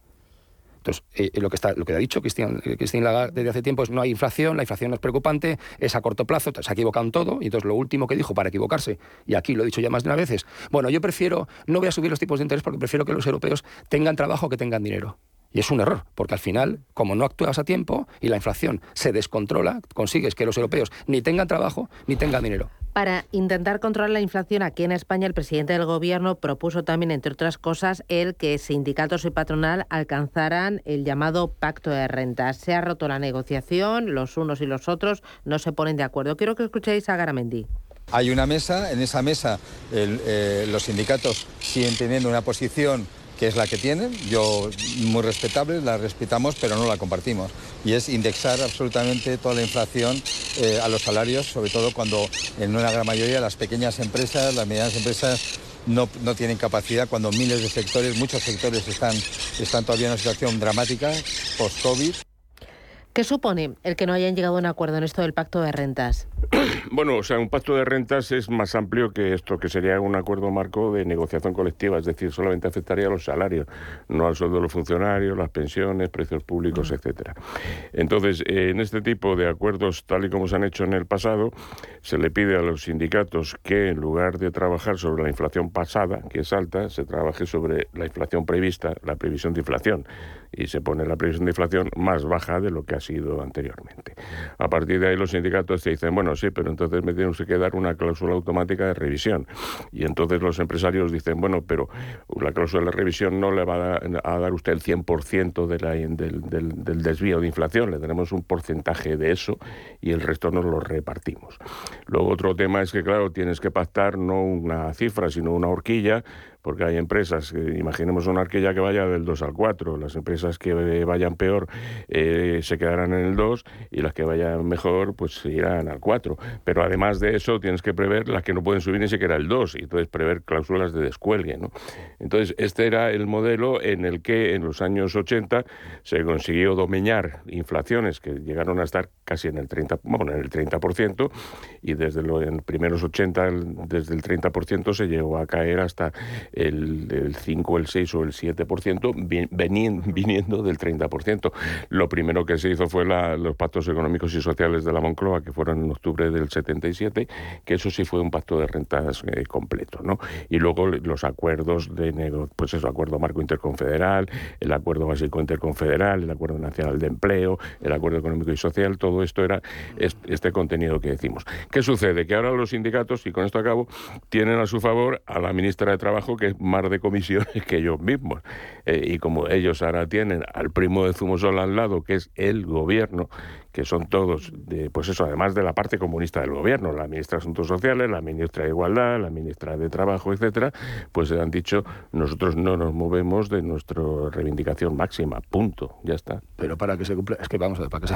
Entonces, eh, lo, que está, lo que ha dicho Christine, eh, Lagarde desde hace tiempo es no hay inflación, la inflación no es preocupante, es a corto plazo, se ha equivocado en todo, y entonces lo último que dijo para equivocarse, y aquí lo he dicho ya más de una vez, bueno, yo prefiero, no voy a subir los tipos de interés porque prefiero que los europeos tengan trabajo que tengan dinero. Y es un error, porque al final, como no actúas a tiempo y la inflación se descontrola, consigues que los europeos ni tengan trabajo ni tengan dinero. Para intentar controlar la inflación aquí en España, el presidente del Gobierno propuso también, entre otras cosas, el que sindicatos y patronal alcanzaran el llamado pacto de renta. Se ha roto la negociación, los unos y los otros no se ponen de acuerdo. Quiero que escuchéis a Garamendi. Hay una mesa, en esa mesa el, eh, los sindicatos siguen teniendo una posición que es la que tienen, yo muy respetable, la respetamos, pero no la compartimos. Y es indexar absolutamente toda la inflación eh, a los salarios, sobre todo cuando en una gran mayoría las pequeñas empresas, las medianas empresas no, no, tienen capacidad cuando miles de sectores, muchos sectores están, están todavía en una situación dramática post-COVID. ¿Qué supone el que no hayan llegado a un acuerdo en esto del pacto de rentas? Bueno, o sea, un pacto de rentas es más amplio que esto, que sería un acuerdo marco de negociación colectiva, es decir, solamente afectaría a los salarios, no al sueldo de los funcionarios, las pensiones, precios públicos, etcétera. Entonces, en este tipo de acuerdos, tal y como se han hecho en el pasado, se le pide a los sindicatos que en lugar de trabajar sobre la inflación pasada, que es alta, se trabaje sobre la inflación prevista, la previsión de inflación, y se pone la previsión de inflación más baja de lo que ha sido anteriormente. A partir de ahí los sindicatos te dicen, bueno, sí, pero entonces me tiene que dar una cláusula automática de revisión. Y entonces los empresarios dicen, bueno, pero la cláusula de revisión no le va a dar, usted el 100% de la, del, del, del desvío de inflación, le tenemos un porcentaje de eso y el resto nos lo repartimos. Luego otro tema es que, claro, tienes que pactar no una cifra, sino una horquilla porque hay empresas, imaginemos una arquilla que vaya del 2 al 4, las empresas que vayan peor eh, se quedarán en el 2 y las que vayan mejor pues irán al 4. Pero además de eso tienes que prever las que no pueden subir ni siquiera el 2 y entonces prever cláusulas de descuelgue. ¿no? Entonces este era el modelo en el que en los años 80 se consiguió domeñar inflaciones que llegaron a estar casi en el 30%, bueno, en el 30% y desde los primeros 80, desde el 30% se llegó a caer hasta el, el 5, el 6 o el 7%, venían, viniendo del 30%. Lo primero que se hizo fue los pactos económicos y sociales de la Moncloa, que fueron en octubre del 77, que eso sí fue un pacto de rentas eh, completo, ¿no? Y luego los acuerdos de nego pues eso, acuerdo marco interconfederal, el acuerdo básico interconfederal, el acuerdo nacional de empleo, el acuerdo económico y social, todo esto era este contenido que decimos. ¿Qué sucede? Que ahora los sindicatos, y con esto acabo, tienen a su favor a la ministra de Trabajo, que es más de comisiones que ellos mismos. Eh, y como ellos ahora tienen al primo de Zumosol al lado, que es el gobierno, que son todos, de, pues eso, además de la parte comunista del gobierno, la ministra de Asuntos Sociales, la ministra de Igualdad, la ministra de Trabajo, etcétera, pues se han dicho, nosotros no nos movemos de nuestra reivindicación máxima, punto, ya está. Pero para que se cumpla, es que vamos a ver, para se...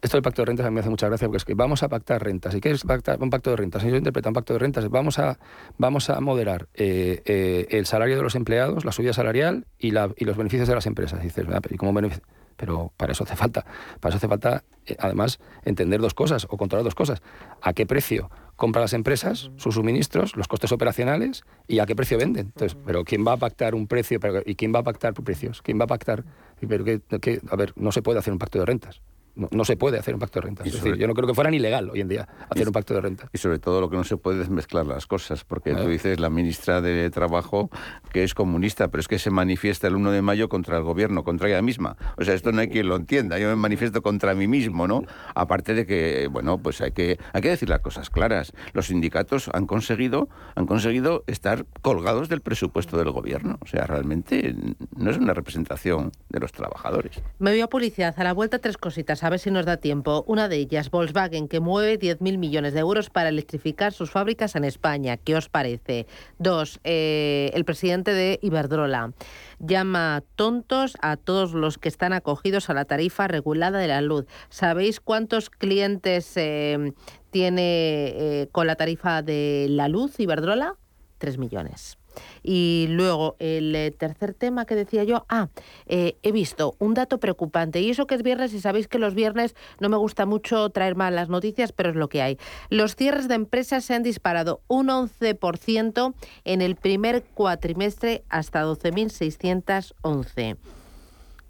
Esto del pacto de rentas a mí me hace mucha gracia porque es que vamos a pactar rentas. ¿Y qué es pactar, un pacto de rentas? Yo interpreto un pacto de rentas, vamos a, vamos a moderar eh, eh, el salario de los empleados, la subida salarial y, la, y los beneficios de las empresas. dices, ¿y cómo beneficio? Pero para eso hace falta, para eso hace falta, eh, además, entender dos cosas o controlar dos cosas. ¿A qué precio compran las empresas sus suministros, los costes operacionales y a qué precio venden? Entonces, pero ¿quién va a pactar un precio y quién va a pactar precios? ¿Quién va a pactar? Pero que, a ver, no se puede hacer un pacto de rentas. No, se puede hacer un pacto de rentas. Es decir, yo no creo que fuera ni ilegal hoy en día hacer un pacto de rentas. Y sobre todo lo que no se puede es mezclar las cosas, porque tú dices la ministra de Trabajo que es comunista, pero es que se manifiesta el 1 de mayo contra el gobierno, contra ella misma. O sea, esto no hay quien lo entienda. Yo me manifiesto contra mí mismo, ¿no? Aparte de que, bueno, pues hay que, hay que decir las cosas claras. Los sindicatos han conseguido, han conseguido estar colgados del presupuesto del gobierno. O sea, realmente no es una representación de los trabajadores. Me voy a publicidad. A la vuelta tres cositas a ver si nos da tiempo. Una de ellas, Volkswagen, que mueve 10.000 millones de euros para electrificar sus fábricas en España. ¿Qué os parece? Dos, eh, el presidente de Iberdrola llama tontos a todos los que están acogidos a la tarifa regulada de la luz. ¿Sabéis cuántos clientes eh, tiene eh, con la tarifa de la luz Iberdrola? Tres millones. Y luego, el eh, tercer tema que decía yo, ah, eh, he visto un dato preocupante, y eso que es viernes, y sabéis que los viernes no me gusta mucho traer malas noticias, pero es lo que hay. Los cierres de empresas se han disparado un 11% en el primer cuatrimestre hasta 12.611.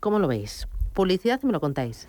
¿Cómo lo veis? Publicidad, me lo contáis.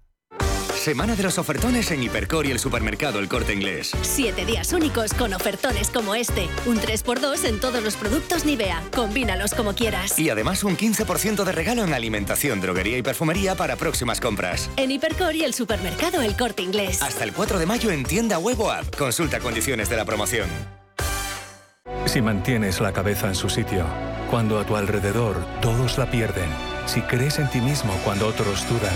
Semana de los ofertones en Hipercor y el supermercado El Corte Inglés. Siete días únicos con ofertones como este. Un 3x2 en todos los productos Nivea. Combínalos como quieras. Y además un 15% de regalo en alimentación, droguería y perfumería para próximas compras. En Hipercor y el supermercado El Corte Inglés. Hasta el 4 de mayo en tienda web o app. Consulta condiciones de la promoción. Si mantienes la cabeza en su sitio, cuando a tu alrededor todos la pierden, si crees en ti mismo cuando otros dudan,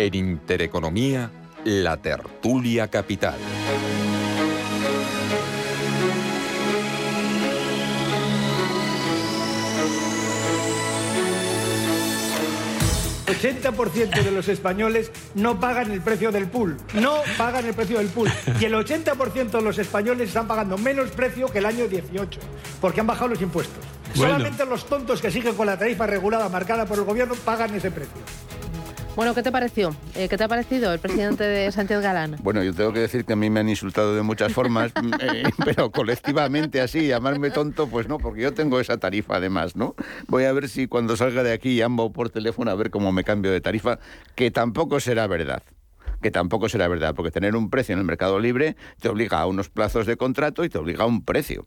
En Intereconomía, la tertulia capital. El 80% de los españoles no pagan el precio del pool. No pagan el precio del pool. Y el 80% de los españoles están pagando menos precio que el año 18, porque han bajado los impuestos. Bueno. Solamente los tontos que siguen con la tarifa regulada marcada por el gobierno pagan ese precio. Bueno, ¿qué te pareció? Eh, ¿Qué te ha parecido el presidente de Sánchez Galán? Bueno, yo tengo que decir que a mí me han insultado de muchas formas, eh, pero colectivamente así, llamarme tonto, pues no, porque yo tengo esa tarifa además, ¿no? Voy a ver si cuando salga de aquí llamo por teléfono a ver cómo me cambio de tarifa, que tampoco será verdad que tampoco será verdad, porque tener un precio en el mercado libre te obliga a unos plazos de contrato y te obliga a un precio.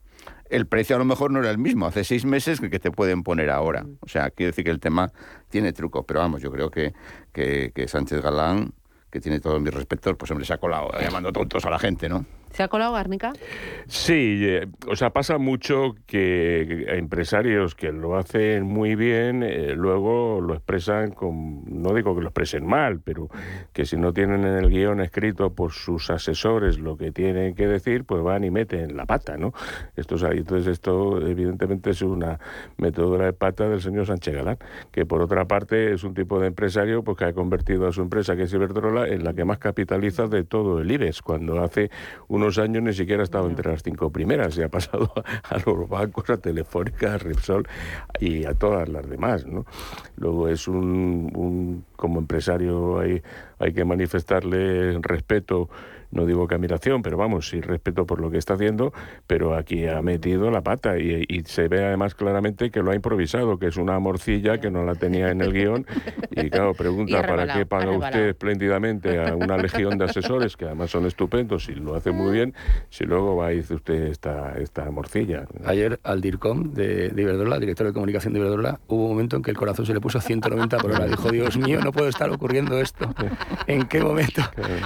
El precio a lo mejor no era el mismo hace seis meses que te pueden poner ahora. O sea, quiero decir que el tema tiene truco, pero vamos, yo creo que, que, que Sánchez Galán, que tiene todos mis respetos, pues hombre, se ha colado llamando tontos a la gente, ¿no? ¿Se ha colado Gárnica? Sí, eh, o sea, pasa mucho que empresarios que lo hacen muy bien, eh, luego lo expresan con, no digo que lo expresen mal, pero que si no tienen en el guion escrito por sus asesores lo que tienen que decir, pues van y meten la pata, ¿no? Esto, o sea, entonces esto evidentemente es una metedura de pata del señor Sánchez Galán, que por otra parte es un tipo de empresario pues, que ha convertido a su empresa, que es Iberdrola, en la que más capitaliza de todo el IBEX, cuando hace un unos años ni siquiera estaba entre las cinco primeras, se ha pasado a, los bancos, a Telefónica, a Repsol y a todas las demás. ¿no? Luego es un, un como empresario hay, hay que manifestarle respeto no digo que admiración, pero vamos, sí respeto por lo que está haciendo, pero aquí ha metido la pata y, y, se ve además claramente que lo ha improvisado, que es una morcilla que no la tenía en el guion y claro, pregunta, ¿para qué paga usted espléndidamente a una legión de asesores que además son estupendos y lo hace muy bien, si luego va y dice usted esta, esta morcilla? Ayer al DIRCOM de, de Iberdrola, director de comunicación de Iberdrola, hubo un momento en que el corazón se le puso a 190 por hora. Dijo, Dios mío, no puede estar ocurriendo esto. ¿En qué momento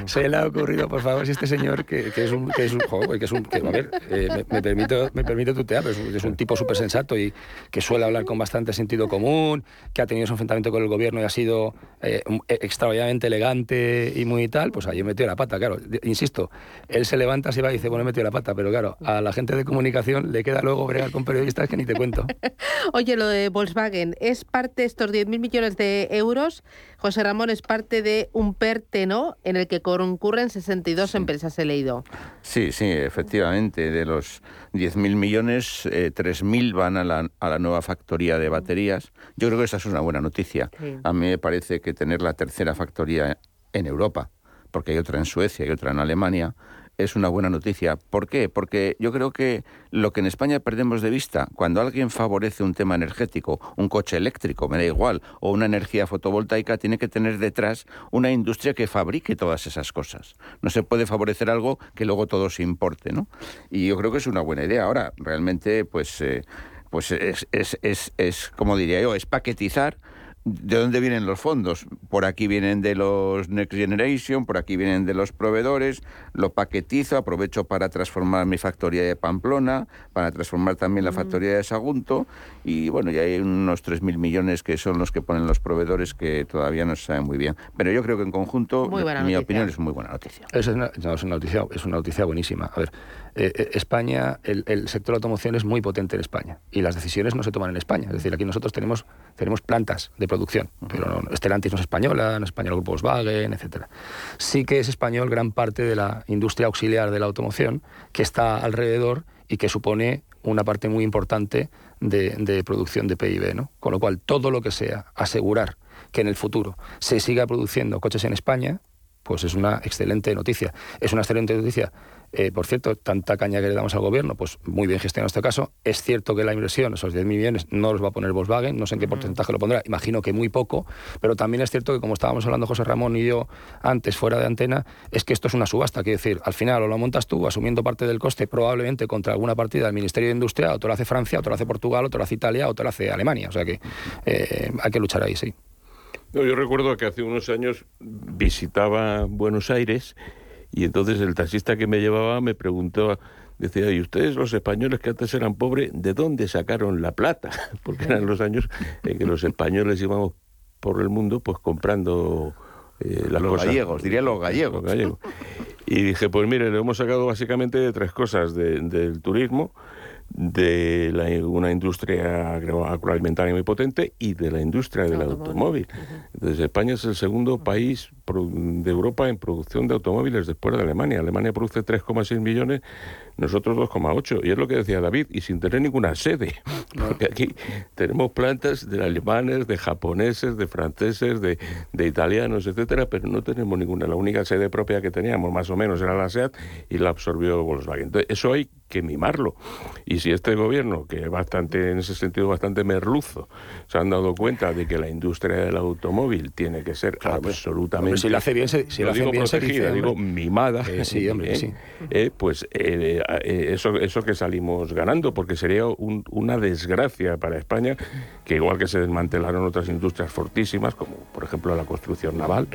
se le ha ocurrido, por favor? Si este señor que, es un que es un joder, que es un que, a ver eh, me, me, permito me permito tutear pero es un, tipo súper sensato y que suele hablar con bastante sentido común que ha tenido su enfrentamiento con el gobierno y ha sido eh, extraordinariamente elegante y muy tal pues ayer metió la pata claro. Insisto él se levanta se va y dice bueno he metido la pata pero claro a la gente de comunicación le queda luego bregar con periodistas que ni te cuento. Oye lo de Volkswagen es parte de estos 10.000 millones de euros José Ramón es parte de un PERTE, ¿no? En el que concurren 62 sí. empresas, he leído. Sí, sí, efectivamente. De los 10.000 millones, eh, 3.000 van a la, a la, nueva factoría de baterías. Yo creo que esa es una buena noticia. Sí. A mí me parece que tener la tercera factoría en Europa, porque hay otra en Suecia y otra en Alemania, es una buena noticia. ¿Por qué? Porque yo creo que lo que en España perdemos de vista, cuando alguien favorece un tema energético, un coche eléctrico, me da igual, o una energía fotovoltaica, tiene que tener detrás una industria que fabrique todas esas cosas. No se puede favorecer algo que luego todo se importe, ¿no? Y yo creo que es una buena idea. Ahora, realmente, pues... Eh, pues es, es, es, es como diría yo, es paquetizar ¿De dónde vienen los fondos? Por aquí vienen de los Next Generation, por aquí vienen de los proveedores, lo paquetizo, aprovecho para transformar mi factoría de Pamplona, para transformar también la factoría de Sagunto, y bueno, ya hay unos 3.000 millones que son los que ponen los proveedores que todavía no se saben muy bien. Pero yo creo que en conjunto, mi opinión es muy buena noticia. Es una, es una, noticia, es una noticia buenísima. A ver, eh, eh, España, el, el, sector de automoción es muy potente en España, y las decisiones no se toman en España. Es decir, aquí nosotros tenemos, tenemos plantas de producción, pero no, Stellantis no es española, no es español el grupo Volkswagen, etcétera. Sí que es español gran parte de la industria auxiliar de la automoción que está alrededor y que supone una parte muy importante de, de producción de PIB, ¿no? Con lo cual, todo lo que sea asegurar que en el futuro se siga produciendo coches en España, pues es una excelente noticia. Es una excelente noticia eh, por cierto, tanta caña que le damos al gobierno, pues muy bien gestionado este caso. Es cierto que la inversión, esos 10 millones, no los va a poner Volkswagen, no sé en qué porcentaje lo pondrá, imagino que muy poco, pero también es cierto que, como estábamos hablando José Ramón y yo antes, fuera de antena, es que esto es una subasta, quiero decir, al final o lo montas tú asumiendo parte del coste, probablemente contra alguna partida del Ministerio de Industria, o te lo hace Francia, o te lo hace Portugal, o te lo hace Italia, o te lo hace Alemania. O sea que eh, hay que luchar ahí, sí. yo recuerdo que hace unos años visitaba Buenos Aires y entonces el taxista que me llevaba me preguntó, decía, ¿y ustedes los españoles que antes eran pobres, de dónde sacaron la plata? Porque eran los años en que los españoles íbamos por el mundo pues comprando eh, las los gallegos, diría los gallegos. gallegos. Y dije, pues mire, lo hemos sacado básicamente de tres cosas, del turismo, de una industria agroalimentaria muy potente y de la industria del automóvil. Entonces, España es el segundo país de Europa en producción de automóviles después de Alemania. Alemania produce 3,6 millones nosotros 2,8. Y es lo que decía David, y sin tener ninguna sede. Porque aquí tenemos plantas de alemanes, de japoneses, de franceses, de, de, italianos, etcétera, pero no tenemos ninguna. La única sede propia que teníamos, más o menos, era la SEAT y la absorbió Volkswagen. Entonces, eso hay que mimarlo. Y si este gobierno, que es bastante, en ese sentido, bastante merluzo, se han dado cuenta de que la industria del automóvil tiene que ser absolutamente. Si lo hace bien, si lo digo bien, protegida, digo mimada. sí, hombre, sí. Eh, pues eh, eh, eso, eso que salimos ganando, porque sería una desgracia para España que igual que se desmantelaron otras industrias fortísimas, como por ejemplo la construcción naval,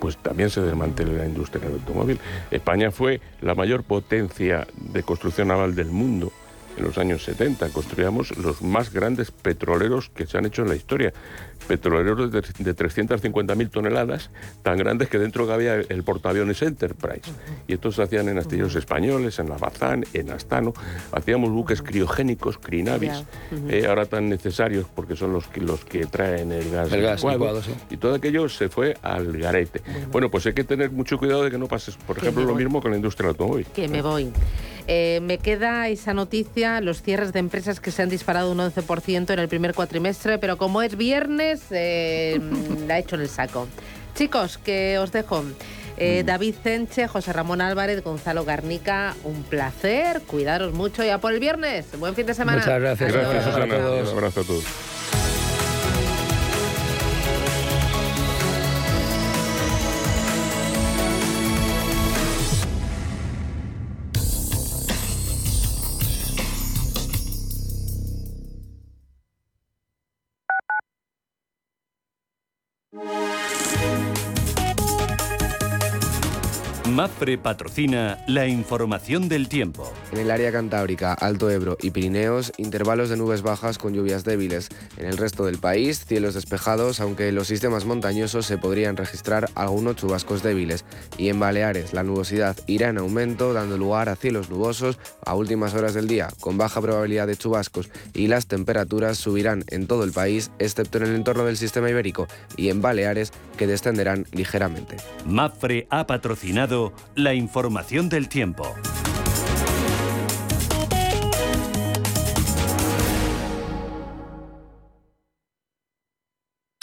pues también se desmantele la industria del automóvil. España fue la mayor potencia de construcción naval del mundo en los años 70. Construíamos los más grandes petroleros que se han hecho en la historia petroleros de, de 350.000 toneladas, tan grandes que dentro cabía el portaaviones Enterprise. Y estos se hacían en astilleros españoles, en La Bazán, en Astano. Hacíamos buques criogénicos, crinavis, eh, ahora tan necesarios porque son los que, los que traen el gas, el gas Y todo aquello se fue al garete. Bueno, pues hay que tener mucho cuidado de que no pases, por ejemplo, lo mismo con la industria del automóvil. Que me voy. Eh, me queda esa noticia, los cierres de empresas que se han disparado un 11% en el primer cuatrimestre, pero como es viernes, eh, la he hecho en el saco. Chicos, que os dejo. Eh, mm. David Cenche, José Ramón Álvarez, Gonzalo Garnica, un placer. Cuidaros mucho ya por el viernes. Buen fin de semana. Muchas gracias. Gracias, Susana. Un abrazo a todos. MAPRE patrocina la información del tiempo. En el área cantábrica, Alto Ebro y Pirineos, intervalos de nubes bajas con lluvias débiles. En el resto del país, cielos despejados, aunque en los sistemas montañosos se podrían registrar algunos chubascos débiles. Y en Baleares, la nubosidad irá en aumento, dando lugar a cielos nubosos a últimas horas del día, con baja probabilidad de chubascos, y las temperaturas subirán en todo el país, excepto en el entorno del sistema ibérico, y en Baleares, que descenderán ligeramente. MAPRE ha patrocinado la información del tiempo.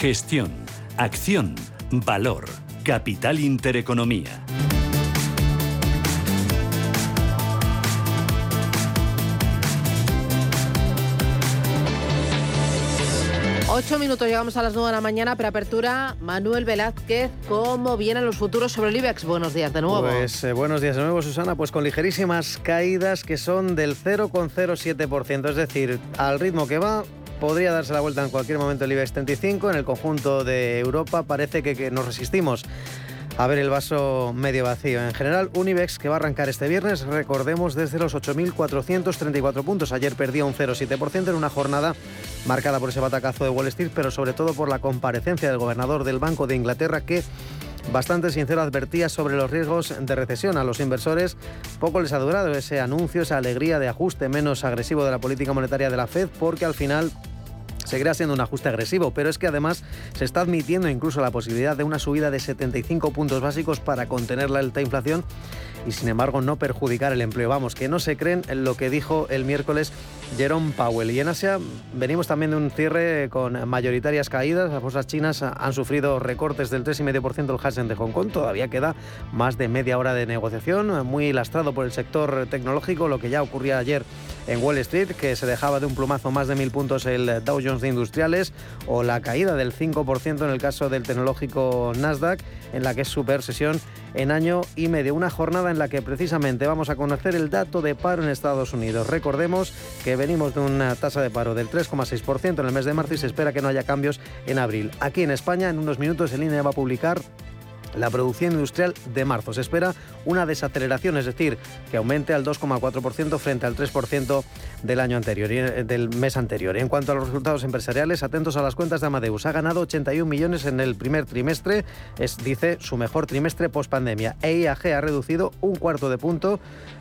Gestión, acción, valor, capital intereconomía. Ocho minutos, llegamos a las nueve de la mañana, preapertura. Manuel Velázquez, ¿cómo vienen los futuros sobre el IBEX? Buenos días de nuevo. Pues eh, buenos días de nuevo, Susana. Pues con ligerísimas caídas que son del 0,07%, es decir, al ritmo que va, podría darse la vuelta en cualquier momento el IBEX 35. En el conjunto de Europa parece que nos resistimos a ver el vaso medio vacío. En general, un IBEX que va a arrancar este viernes, recordemos, desde los 8.434 puntos. Ayer perdía un 0,7% en una jornada marcada por ese batacazo de Wall Street, pero sobre todo por la comparecencia del gobernador del Banco de Inglaterra que bastante sincero advertía sobre los riesgos de recesión. A los inversores poco les ha durado ese anuncio, esa alegría de ajuste menos agresivo de la política monetaria de la Fed, porque al final seguirá siendo un ajuste agresivo, pero es que además se está admitiendo incluso la posibilidad de una subida de 75 puntos básicos para contener la alta inflación y sin embargo no perjudicar el empleo. Vamos, que no se creen en lo que dijo el miércoles Jerome Powell. Y en Asia venimos también de un cierre con mayoritarias caídas. Las bolsas chinas han sufrido recortes del 3,5% del Hansen de Hong Kong. Todavía queda más de media hora de negociación, muy lastrado por el sector tecnológico, lo que ya ocurría ayer en Wall Street, que se dejaba de un plumazo más de mil puntos el Dow Jones de Industriales, o la caída del 5% en el caso del tecnológico Nasdaq, en la que es super sesión en año y medio. Una jornada en la que precisamente vamos a conocer el dato de paro en Estados Unidos. Recordemos que venimos de una tasa de paro del 3,6% en el mes de marzo y se espera que no haya cambios en abril. Aquí en España, en unos minutos, el INE va a publicar la producción industrial de marzo. Se espera una desaceleración, es decir, que aumente al 2,4% frente al 3% del año anterior, eh, del mes anterior. En cuanto a los resultados empresariales, atentos a las cuentas de Amadeus. Ha ganado 81 millones en el primer trimestre, es, dice, su mejor trimestre post pandemia. EIAG ha reducido un cuarto de punto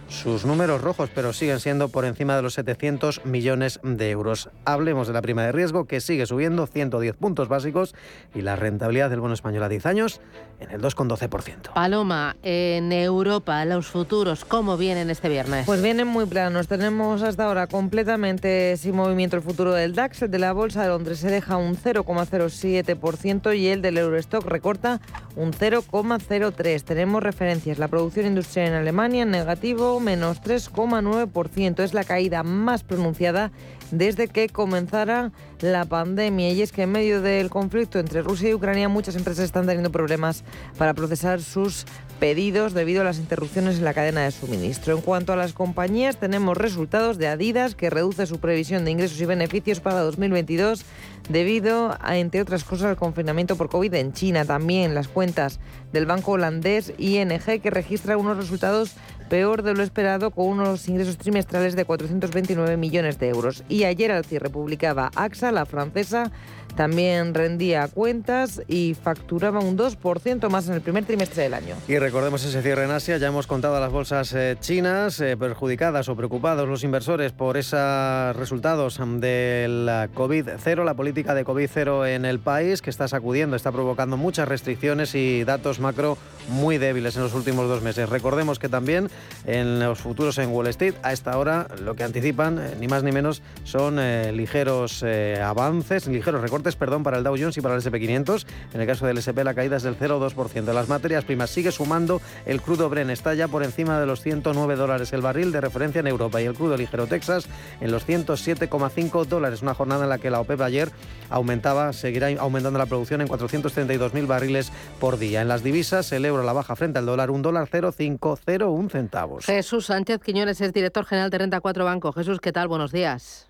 sus números rojos, pero siguen siendo por encima de los 700 millones de euros. Hablemos de la prima de riesgo, que sigue subiendo 110 puntos básicos y la rentabilidad del bono español a 10 años en el 2,12%. Paloma, en Europa, los futuros, ¿cómo vienen este viernes? Pues vienen muy planos. Tenemos hasta ahora completamente sin movimiento el futuro del DAX. El de la Bolsa de Londres se deja un 0,07% y el del Eurostock recorta un 0,03%. Tenemos referencias. La producción industrial en Alemania en negativo, menos 3,9%. Es la caída más pronunciada desde que comenzara la pandemia. Y es que en medio del conflicto entre Rusia y Ucrania muchas empresas están teniendo problemas para procesar sus pedidos debido a las interrupciones en la cadena de suministro. En cuanto a las compañías, tenemos resultados de Adidas que reduce su previsión de ingresos y beneficios para 2022 debido a, entre otras cosas, al confinamiento por COVID en China. También las cuentas del banco holandés ING que registra unos resultados peor de lo esperado con unos ingresos trimestrales de 429 millones de euros. Y ayer al cierre publicaba AXA, la francesa, también rendía cuentas y facturaba un 2% más en el primer trimestre del año. Y recordemos ese cierre en Asia, ya hemos contado a las bolsas eh, chinas, eh, perjudicadas o preocupados los inversores por esos resultados del COVID-0, la política de COVID-0 en el país, que está sacudiendo, está provocando muchas restricciones y datos macro muy débiles en los últimos dos meses. Recordemos que también en los futuros en Wall Street, a esta hora, lo que anticipan, eh, ni más ni menos, son ligeros avances, ligeros recortes recortes perdón, para el Dow Jones y para el SP500. En el caso del SP la caída es del 0,2%. Las materias primas sigue sumando. El crudo Bren está ya por encima de los 109 dólares el barril de referencia en Europa y el crudo ligero Texas en los 107,5 dólares. Una jornada en la que la OPEP ayer aumentaba, seguirá aumentando la producción en 432.000 barriles por día. En las divisas, el euro a la baja frente al dólar, un dólar 0,501 centavos. Jesús Sánchez Quiñones es director general de Renta 4 Banco. Jesús, ¿qué tal? Buenos días.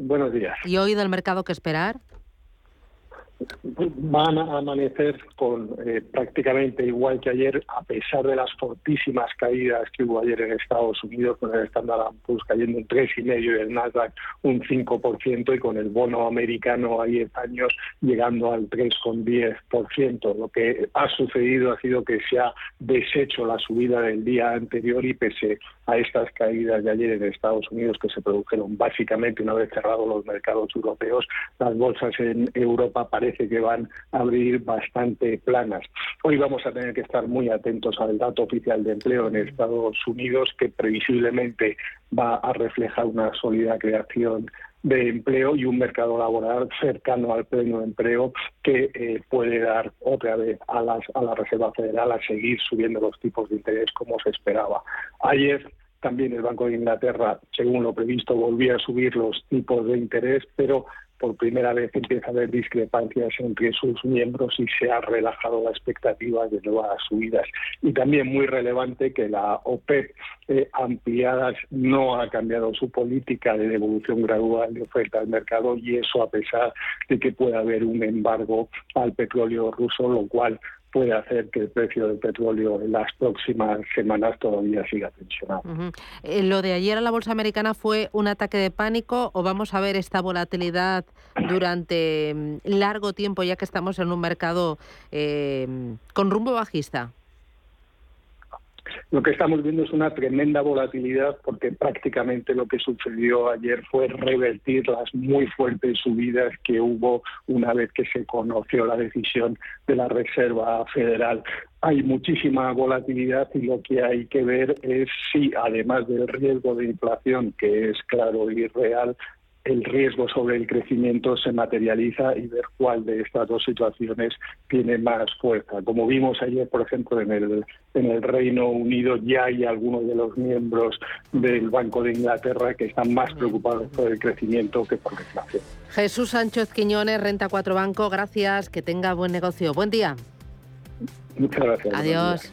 Buenos días. ¿Y hoy del mercado qué esperar? Van a amanecer con eh, prácticamente igual que ayer, a pesar de las fortísimas caídas que hubo ayer en Estados Unidos, con el Standard Poor's cayendo un 3,5 y el Nasdaq un 5%, y con el bono americano a 10 años llegando al 3,10%. Lo que ha sucedido ha sido que se ha deshecho la subida del día anterior y pese a estas caídas de ayer en Estados Unidos que se produjeron básicamente una vez cerrados los mercados europeos, las bolsas en Europa parece que van a abrir bastante planas. Hoy vamos a tener que estar muy atentos al dato oficial de empleo en Estados Unidos que previsiblemente va a reflejar una sólida creación de empleo y un mercado laboral cercano al pleno empleo que eh, puede dar otra vez a, las, a la Reserva Federal a seguir subiendo los tipos de interés como se esperaba. Ayer también el Banco de Inglaterra, según lo previsto, volvía a subir los tipos de interés, pero por primera vez empieza a haber discrepancias entre sus miembros y se ha relajado la expectativa de nuevas subidas. Y también muy relevante que la OPEP eh, ampliadas no ha cambiado su política de devolución gradual de oferta al mercado y eso a pesar de que pueda haber un embargo al petróleo ruso, lo cual puede hacer que el precio del petróleo en las próximas semanas todavía siga tensionado. Eh, ¿Lo de ayer a la bolsa americana fue un ataque de pánico o vamos a ver esta volatilidad durante mm, largo tiempo ya que estamos en un mercado eh, con rumbo bajista? Lo que estamos viendo es una tremenda volatilidad porque prácticamente lo que sucedió ayer fue revertir las muy fuertes subidas que hubo una vez que se conoció la decisión de la Reserva Federal. Hay muchísima volatilidad y lo que hay que ver es si, además del riesgo de inflación, que es claro y real, el riesgo sobre el crecimiento se materializa y ver cuál de estas dos situaciones tiene más fuerza. Como vimos ayer, por ejemplo, en el, en el Reino Unido, ya hay algunos de los miembros del Banco de Inglaterra que están más preocupados por el crecimiento que por la inflación. Jesús Sánchez Quiñones, Renta 4 Banco, gracias, que tenga buen negocio. Buen día. Muchas gracias. Adiós.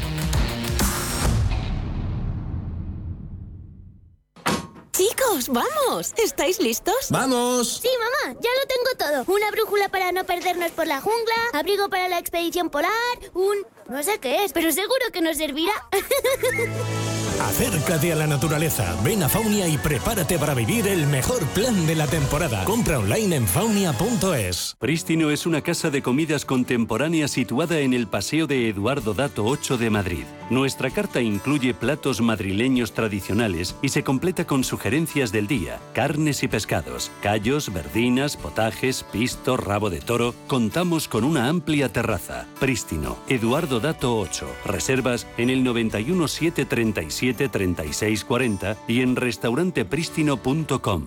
Chicos, vamos. ¿Estáis listos? ¡Vamos! Sí, mamá, ya lo tengo todo. Una brújula para no perdernos por la jungla, abrigo para la expedición polar, un... no sé qué es, pero seguro que nos servirá. Acércate a la naturaleza, ven a Faunia y prepárate para vivir el mejor plan de la temporada. Compra online en faunia.es. Prístino es una casa de comidas contemporánea situada en el Paseo de Eduardo Dato 8 de Madrid. Nuestra carta incluye platos madrileños tradicionales y se completa con sugerencias del día, carnes y pescados, callos, verdinas, potajes, pisto, rabo de toro. Contamos con una amplia terraza. Prístino, Eduardo Dato 8. Reservas en el 91 737 3640 y en restaurantepristino.com.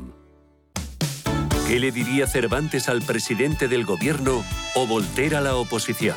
¿Qué le diría Cervantes al presidente del gobierno o Volter a la oposición?